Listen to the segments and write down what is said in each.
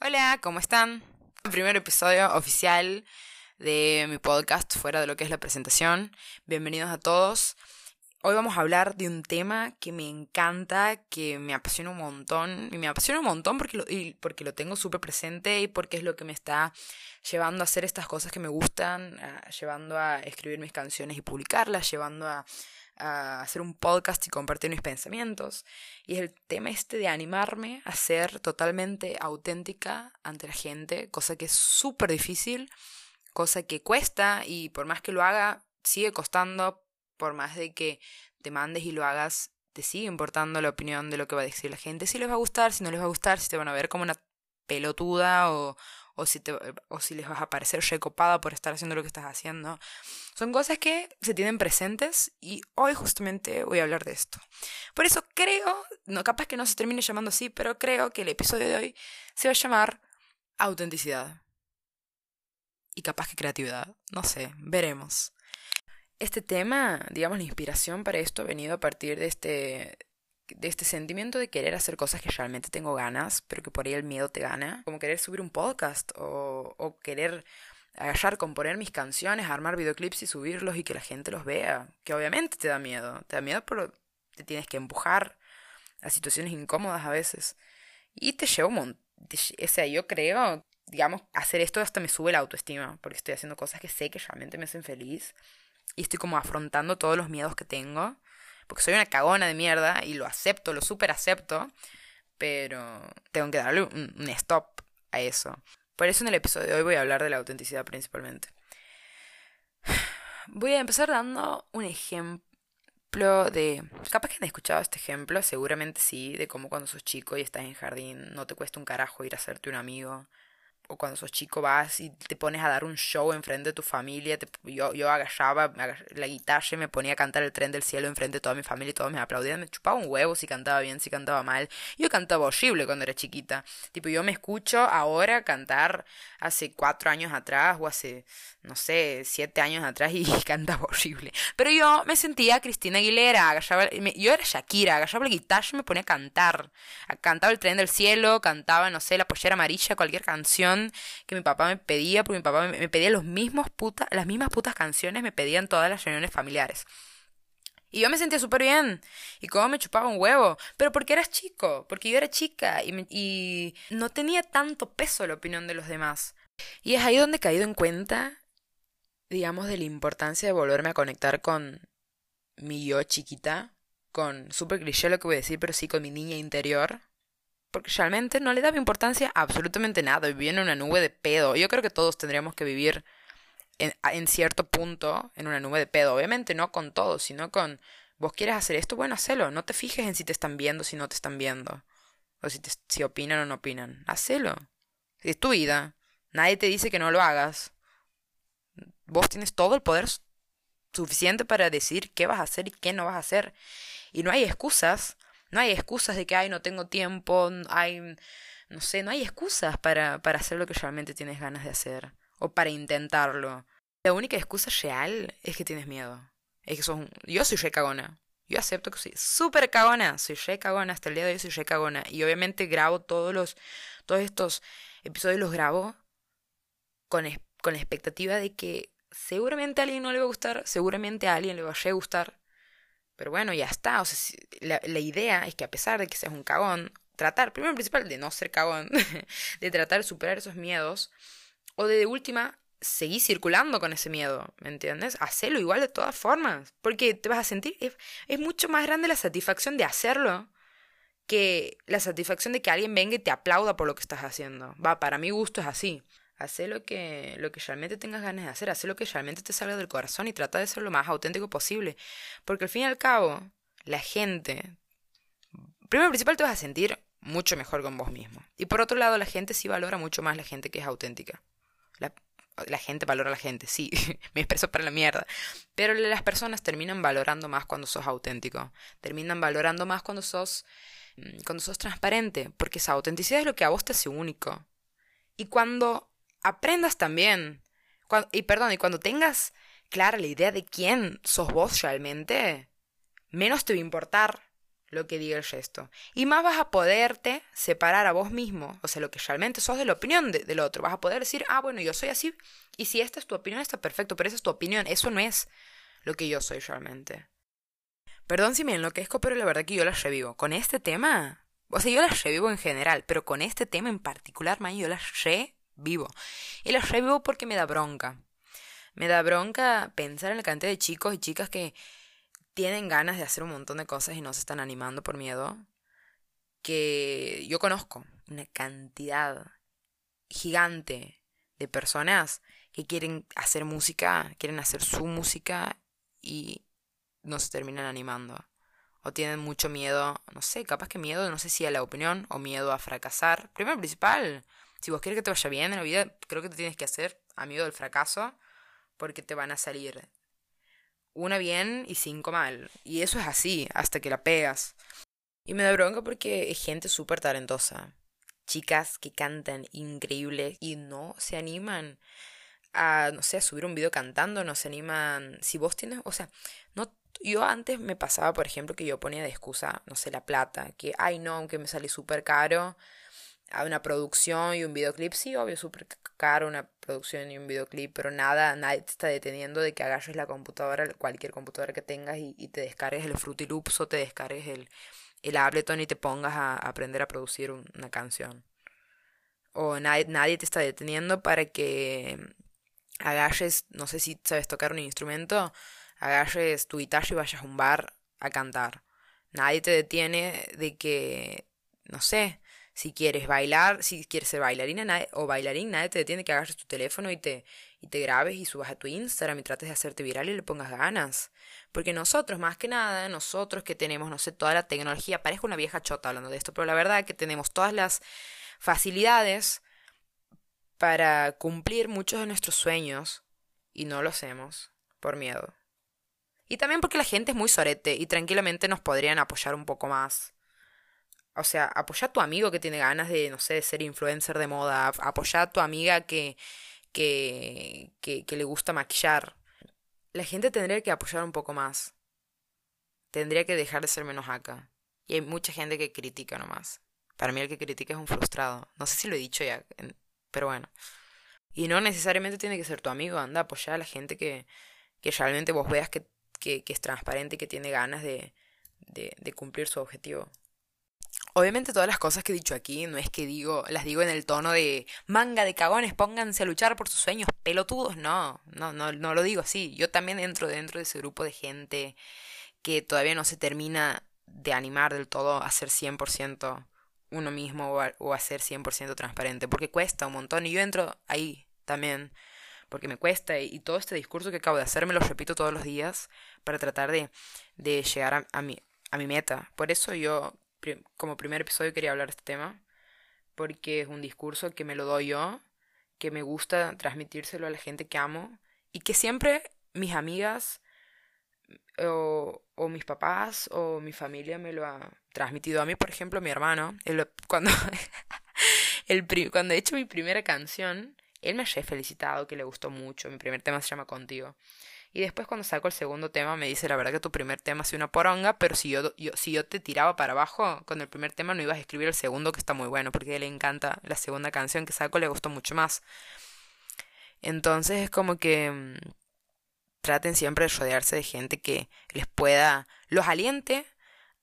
Hola, ¿cómo están? El primer episodio oficial de mi podcast fuera de lo que es la presentación. Bienvenidos a todos. Hoy vamos a hablar de un tema que me encanta, que me apasiona un montón. Y me apasiona un montón porque lo, porque lo tengo súper presente y porque es lo que me está llevando a hacer estas cosas que me gustan, llevando a escribir mis canciones y publicarlas, llevando a a hacer un podcast y compartir mis pensamientos. Y es el tema este de animarme a ser totalmente auténtica ante la gente, cosa que es súper difícil, cosa que cuesta y por más que lo haga, sigue costando, por más de que te mandes y lo hagas, te sigue importando la opinión de lo que va a decir la gente, si les va a gustar, si no les va a gustar, si te van a ver como una pelotuda o, o si, te, o si les vas a parecer recopada por estar haciendo lo que estás haciendo. Son cosas que se tienen presentes y hoy justamente voy a hablar de esto. Por eso creo, no capaz que no se termine llamando así, pero creo que el episodio de hoy se va a llamar autenticidad. Y capaz que creatividad, no sé, veremos. Este tema, digamos, la inspiración para esto ha venido a partir de este de este sentimiento de querer hacer cosas que realmente tengo ganas, pero que por ahí el miedo te gana, como querer subir un podcast o, querer agarrar, componer mis canciones, armar videoclips y subirlos y que la gente los vea, que obviamente te da miedo, te da miedo pero te tienes que empujar a situaciones incómodas a veces. Y te lleva un montón, o sea, yo creo, digamos, hacer esto hasta me sube la autoestima, porque estoy haciendo cosas que sé que realmente me hacen feliz y estoy como afrontando todos los miedos que tengo porque soy una cagona de mierda y lo acepto, lo super acepto, pero tengo que darle un, stop a eso. Por eso en el episodio de hoy voy a hablar de la autenticidad principalmente. Voy a empezar dando un ejemplo de... Capaz que han escuchado este ejemplo, seguramente sí, de cómo cuando sos chico y estás en jardín no te cuesta un carajo ir a hacerte un amigo o cuando sos chico vas y te pones a dar un show enfrente de tu familia. yo, yo agachaba la guitarra y me ponía a cantar el tren del cielo enfrente de toda mi familia y todos me aplaudían. Me chupaba un huevo si cantaba bien, si cantaba mal. Yo cantaba horrible cuando era chiquita. Tipo, yo me escucho ahora cantar hace cuatro años atrás o hace, no sé, siete años atrás y cantaba horrible. Pero yo me sentía Cristina Aguilera. Agachaba, yo era Shakira, agachaba la guitarra y me ponía a cantar. Cantaba el tren del cielo, cantaba, no sé, la pollera amarilla, cualquier canción que mi papá me pedía, porque mi papá me, pedía los mismos puta, las mismas putas canciones, me pedían todas las reuniones familiares. Y yo me sentía súper bien. Y como me chupaba un huevo. Pero porque eras chico. Porque yo era chica. Y, y no tenía tanto peso la opinión de los demás. Y es ahí donde he caído en cuenta, digamos, de la importancia de volverme a conectar con mi yo chiquita. Con súper cliché lo que voy a decir, pero sí con mi niña interior porque realmente no le daba importancia a absolutamente nada, vivía en una nube de pedo. Yo creo que todos tendríamos que vivir en, en, cierto punto en una nube de pedo. Obviamente no con todos, sino con vos quieres hacer esto, bueno, hacelo. No te fijes en si te están viendo, si no te están viendo. O si, te, opinan o no opinan. Hacelo. Es tu vida. Nadie te dice que no lo hagas. Vos tienes todo el poder suficiente para decir qué vas a hacer y qué no vas a hacer. Y no hay excusas no hay excusas de que, ay, no tengo tiempo, hay, no sé, no hay excusas para, para hacer lo que realmente tienes ganas de hacer o para intentarlo. La única excusa real es que tienes miedo. Es que sos Yo soy re cagona. Yo acepto que soy súper cagona. Soy re cagona. Hasta el día de hoy soy re cagona. Y obviamente grabo todos los... Todos estos episodios los grabo con, con la expectativa de que seguramente a alguien no le va a gustar. Seguramente a alguien le va a gustar. Pero bueno, ya está. O sea, la, la idea es que a pesar de que seas un cagón, tratar, primero principal, de no ser cagón, de tratar de superar esos miedos, o de, última, seguir circulando con ese miedo, ¿me entiendes? Hacelo igual de todas formas, porque te vas a sentir, es, es, mucho más grande la satisfacción de hacerlo que la satisfacción de que alguien venga y te aplauda por lo que estás haciendo. Va, para mi gusto es así. Haz lo que, lo que realmente tengas ganas de hacer, haz lo que realmente te salga del corazón y trata de ser lo más auténtico posible. Porque al fin y al cabo, la gente, primero principal te vas a sentir mucho mejor con vos mismo. Y por otro lado, la gente sí valora mucho más la gente que es auténtica. La, la gente valora a la gente, sí, me expreso para la mierda. Pero las personas terminan valorando más cuando sos auténtico. Terminan valorando más cuando sos, mm, cuando sos transparente. Porque esa autenticidad es lo que a vos te hace único. Y cuando aprendas también. y perdón, y cuando tengas clara la idea de quién sos vos realmente, menos te va a importar lo que diga el resto. Y más vas a poderte separar a vos mismo, o sea, lo que realmente sos de la opinión del otro. Vas a poder decir, ah, bueno, yo soy así, y si esta es tu opinión, está perfecto, pero esa es tu opinión, eso no es lo que yo soy realmente. Perdón si me enloquezco, pero la verdad que yo la revivo. Con este tema, o sea, yo la revivo en general, pero con este tema en particular, yo la revivo. Y la revivo porque me da bronca. Me da bronca pensar en la cantidad de chicos y chicas que tienen ganas de hacer un montón de cosas y no se están animando por miedo. Que yo conozco una cantidad gigante de personas que quieren hacer música, quieren hacer su música y no se terminan animando. O tienen mucho miedo, no sé, capaz que miedo, no sé si a la opinión o miedo a fracasar. Primero principal, si vos quieres que te vaya bien en la vida, creo que te tienes que hacer amigo del fracaso porque te van a salir una bien y cinco mal. Y eso es así, hasta que la pegas. Y me da bronca porque es gente súper talentosa. Chicas que cantan increíble y no se animan a, no sé, a subir un video cantando, no se animan. Si vos tienes, o sea, no. Yo antes me pasaba, por ejemplo, que yo ponía de excusa, no sé, la plata, que, ay no, aunque me sale súper caro, a una producción y un videoclip, sí, obvio, súper caro una producción y un videoclip, pero nada, nadie te está deteniendo de que agarres la computadora, cualquier computadora que tengas y, te descargues el Fruity Loops o te descargues el, el Ableton y te pongas a, aprender a producir una canción. O nadie, nadie te está deteniendo para que agarres, no sé si sabes tocar un instrumento, agarres tu guitarra y vayas a un bar a cantar. Nadie te detiene de que, no sé, si quieres bailar, si quieres ser bailarina o bailarín, nadie te detiene que agarres tu teléfono y te, y te grabes y subas a tu Instagram y trates de hacerte viral y le pongas ganas. Porque nosotros, más que nada, nosotros que tenemos, no sé, toda la tecnología, parezco una vieja chota hablando de esto, pero la verdad es que tenemos todas las facilidades para cumplir muchos de nuestros sueños y no lo hacemos por miedo. Y también porque la gente es muy sorete y tranquilamente nos podrían apoyar un poco más o sea, apoya a tu amigo que tiene ganas de, no sé, ser influencer de moda. Apoya a tu amiga que, que, que, le gusta maquillar. La gente tendría que apoyar un poco más. Tendría que dejar de ser menos acá. Y hay mucha gente que critica nomás. Para mí el que critica es un frustrado. No sé si lo he dicho ya, pero bueno. Y no necesariamente tiene que ser tu amigo. Anda, apoyar a la gente que, que realmente vos veas que, que, que es transparente y que tiene ganas de, de, de cumplir su objetivo. Obviamente todas las cosas que he dicho aquí no es que digo, las digo en el tono de manga de cagones, pónganse a luchar por sus sueños, pelotudos, no, no, no, no lo digo así. Yo también entro dentro de ese grupo de gente que todavía no se termina de animar del todo a ser 100% uno mismo o a, o a ser 100% transparente, porque cuesta un montón y yo entro ahí también porque me cuesta y, todo este discurso que acabo de hacer me lo repito todos los días para tratar de, de llegar a, a, mi, a mi meta. Por eso yo como primer episodio quería hablar de este tema, porque es un discurso que me lo doy yo, que me gusta transmitírselo a la gente que amo y que siempre mis amigas o, o mis papás o mi familia me lo ha transmitido a mí, por ejemplo, mi hermano, cuando, el, cuando he hecho mi primera canción, él me ha felicitado, que le gustó mucho, mi primer tema se llama Contigo. Y después cuando saco el segundo tema me dice, la verdad que tu primer tema es una poronga, pero si yo, si yo te tiraba para abajo con el primer tema no ibas a escribir el segundo que está muy bueno, porque le encanta la segunda canción que saco, le gustó mucho más. Entonces es como que mm, traten siempre de rodearse de gente que les pueda, los aliente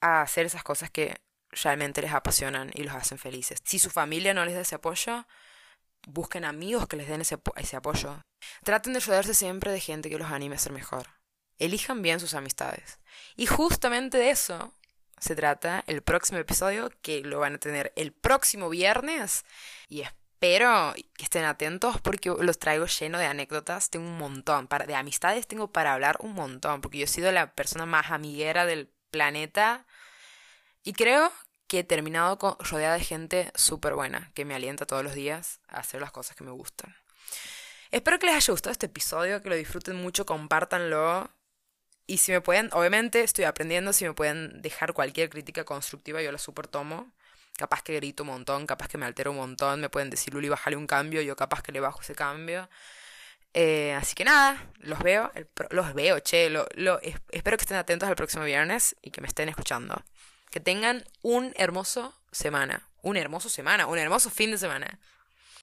a hacer esas cosas que realmente les apasionan y los hacen felices. Si su familia no les da ese apoyo, busquen amigos que les den ese, apoyo. Traten de rodearse siempre de gente que los anime a ser mejor. Elijan bien sus amistades. Y justamente de eso se trata el próximo episodio, que lo van a tener el próximo viernes. Y espero que estén atentos porque los traigo lleno de anécdotas. Tengo un montón. Para, de amistades tengo para hablar un montón. Porque yo he sido la persona más amiguera del planeta. Y creo que he terminado con, rodeada de gente súper buena, que me alienta todos los días a hacer las cosas que me gustan. Espero que les haya gustado este episodio, que lo disfruten mucho, compártanlo. Y si me pueden, obviamente estoy aprendiendo, si me pueden dejar cualquier crítica constructiva, yo la súper tomo. Capaz que grito un montón, capaz que me altero un montón, me pueden decir, Luli, bájale un cambio, yo capaz que le bajo ese cambio. Eh, así que nada, los veo, los veo, che, lo, espero que estén atentos al próximo viernes y que me estén escuchando. Que tengan un hermoso semana. Un hermoso semana, un hermoso fin de semana.